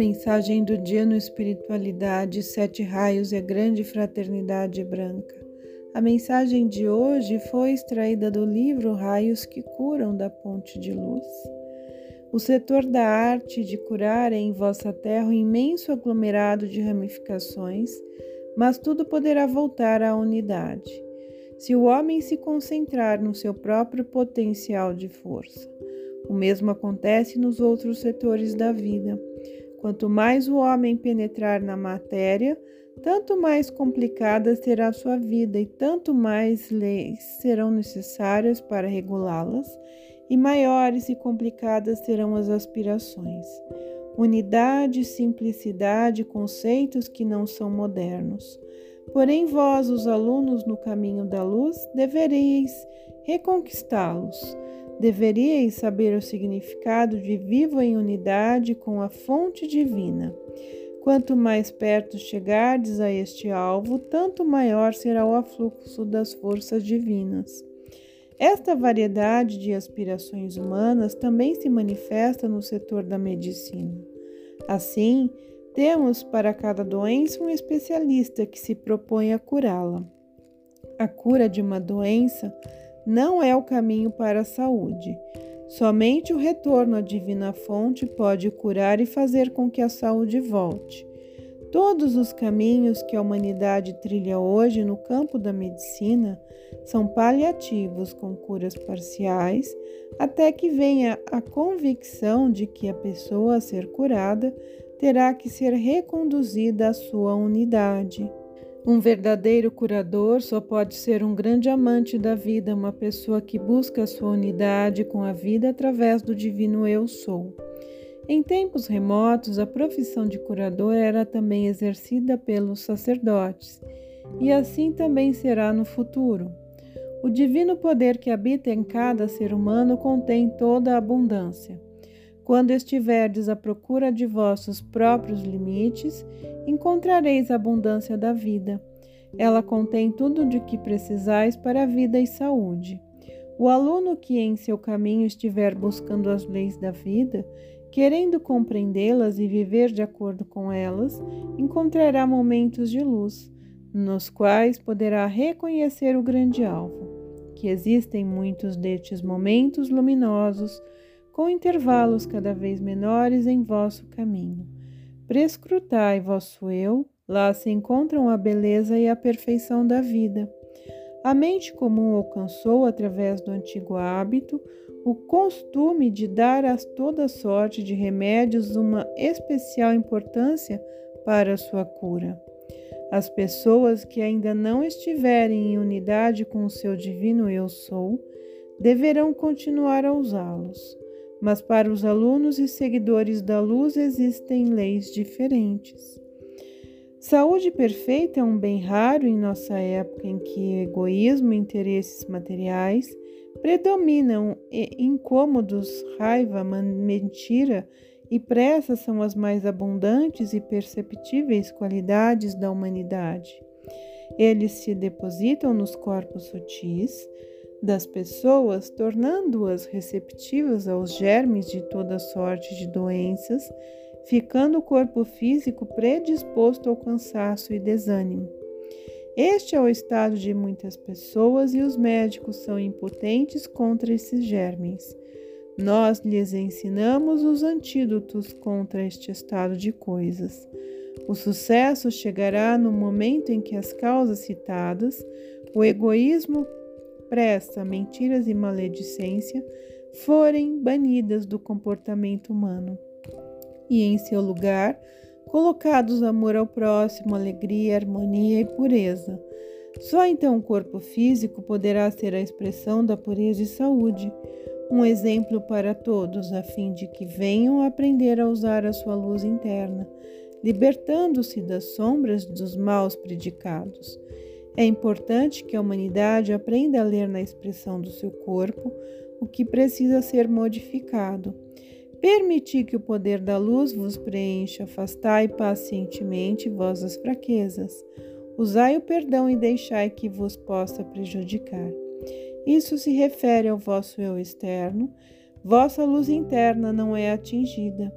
Mensagem do dia no Espiritualidade, Sete Raios e a Grande Fraternidade Branca. A mensagem de hoje foi extraída do livro Raios que Curam da Ponte de Luz. O setor da arte de curar é em vossa terra um imenso aglomerado de ramificações, mas tudo poderá voltar à unidade, se o homem se concentrar no seu próprio potencial de força. O mesmo acontece nos outros setores da vida Quanto mais o homem penetrar na matéria, tanto mais complicada será sua vida e tanto mais leis serão necessárias para regulá-las, e maiores e complicadas serão as aspirações. Unidade, simplicidade, conceitos que não são modernos. Porém, vós, os alunos no caminho da luz, devereis reconquistá-los deveríeis saber o significado de vivo em unidade com a fonte divina. Quanto mais perto chegardes a este alvo, tanto maior será o afluxo das forças divinas. Esta variedade de aspirações humanas também se manifesta no setor da medicina. Assim, temos para cada doença um especialista que se propõe a curá-la. A cura de uma doença não é o caminho para a saúde. Somente o retorno à divina fonte pode curar e fazer com que a saúde volte. Todos os caminhos que a humanidade trilha hoje no campo da medicina são paliativos com curas parciais, até que venha a convicção de que a pessoa a ser curada terá que ser reconduzida à sua unidade. Um verdadeiro curador só pode ser um grande amante da vida, uma pessoa que busca sua unidade com a vida através do divino Eu Sou. Em tempos remotos, a profissão de curador era também exercida pelos sacerdotes, e assim também será no futuro. O divino poder que habita em cada ser humano contém toda a abundância. Quando estiverdes à procura de vossos próprios limites, encontrareis a abundância da vida. Ela contém tudo de que precisais para a vida e saúde. O aluno que em seu caminho estiver buscando as leis da vida, querendo compreendê-las e viver de acordo com elas, encontrará momentos de luz, nos quais poderá reconhecer o grande alvo. Que existem muitos destes momentos luminosos com intervalos cada vez menores em vosso caminho. Prescrutai vosso eu, lá se encontram a beleza e a perfeição da vida. A mente comum alcançou, através do antigo hábito, o costume de dar a toda sorte de remédios uma especial importância para sua cura. As pessoas que ainda não estiverem em unidade com o seu divino Eu Sou deverão continuar a usá-los mas para os alunos e seguidores da luz existem leis diferentes. Saúde perfeita é um bem raro em nossa época em que egoísmo e interesses materiais predominam e incômodos, raiva, mentira e pressa são as mais abundantes e perceptíveis qualidades da humanidade. Eles se depositam nos corpos sutis, das pessoas, tornando-as receptivas aos germes de toda sorte de doenças, ficando o corpo físico predisposto ao cansaço e desânimo. Este é o estado de muitas pessoas e os médicos são impotentes contra esses germes. Nós lhes ensinamos os antídotos contra este estado de coisas. O sucesso chegará no momento em que as causas citadas, o egoísmo pressa, mentiras e maledicência forem banidas do comportamento humano, e em seu lugar colocados amor ao próximo, alegria, harmonia e pureza. Só então o corpo físico poderá ser a expressão da pureza e saúde, um exemplo para todos, a fim de que venham aprender a usar a sua luz interna, libertando-se das sombras dos maus predicados. É importante que a humanidade aprenda a ler na expressão do seu corpo o que precisa ser modificado. Permitir que o poder da luz vos preencha, afastai pacientemente vossas fraquezas. Usai o perdão e deixai que vos possa prejudicar. Isso se refere ao vosso eu externo. Vossa luz interna não é atingida.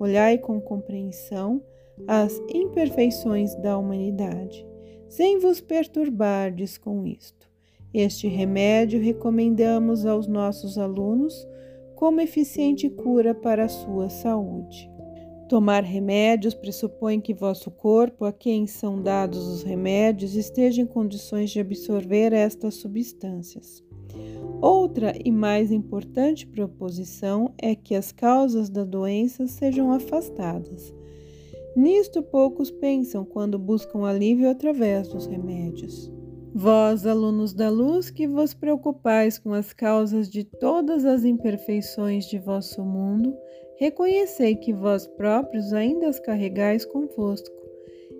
Olhai com compreensão as imperfeições da humanidade, sem vos perturbardes com isto. Este remédio recomendamos aos nossos alunos como eficiente cura para a sua saúde. Tomar remédios pressupõe que vosso corpo, a quem são dados os remédios, esteja em condições de absorver estas substâncias. Outra e mais importante proposição é que as causas da doença sejam afastadas. Nisto poucos pensam quando buscam alívio através dos remédios. Vós, alunos da luz, que vos preocupais com as causas de todas as imperfeições de vosso mundo, reconhecei que vós próprios ainda as carregais convosco,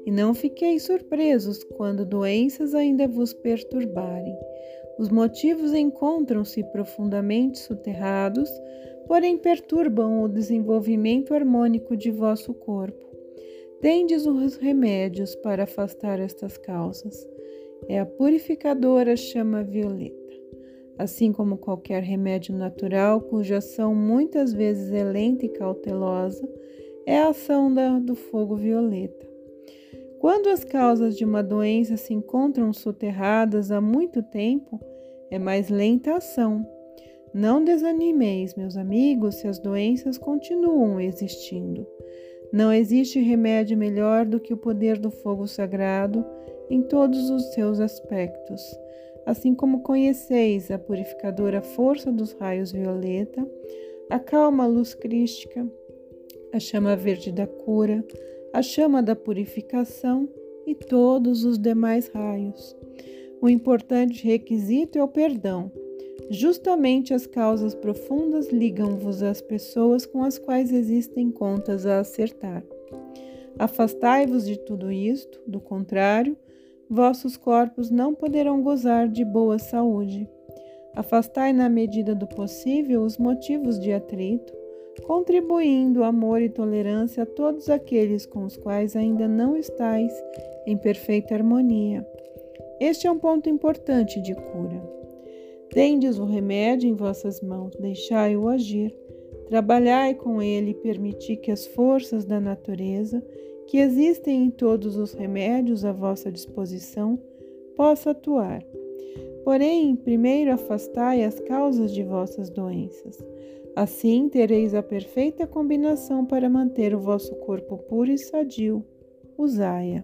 e não fiqueis surpresos quando doenças ainda vos perturbarem. Os motivos encontram-se profundamente soterrados, porém perturbam o desenvolvimento harmônico de vosso corpo. Tendes os remédios para afastar estas causas. É a purificadora chama violeta assim como qualquer remédio natural, cuja ação muitas vezes é lenta e cautelosa, é a ação da, do fogo violeta. Quando as causas de uma doença se encontram soterradas há muito tempo, é mais lenta a ação. Não desanimeis, meus amigos, se as doenças continuam existindo. Não existe remédio melhor do que o poder do fogo sagrado em todos os seus aspectos assim como conheceis a purificadora força dos raios violeta, a calma luz crística, a chama verde da cura, a chama da purificação e todos os demais raios. O importante requisito é o perdão. Justamente as causas profundas ligam-vos às pessoas com as quais existem contas a acertar. Afastai-vos de tudo isto, do contrário, vossos corpos não poderão gozar de boa saúde. Afastai na medida do possível os motivos de atrito, contribuindo amor e tolerância a todos aqueles com os quais ainda não estáis em perfeita harmonia. Este é um ponto importante de cura. Tendes o remédio em vossas mãos, deixai-o agir. Trabalhai com ele e permiti que as forças da natureza que existem em todos os remédios à vossa disposição, possa atuar. Porém, primeiro afastai as causas de vossas doenças. Assim tereis a perfeita combinação para manter o vosso corpo puro e sadio. Usai-a.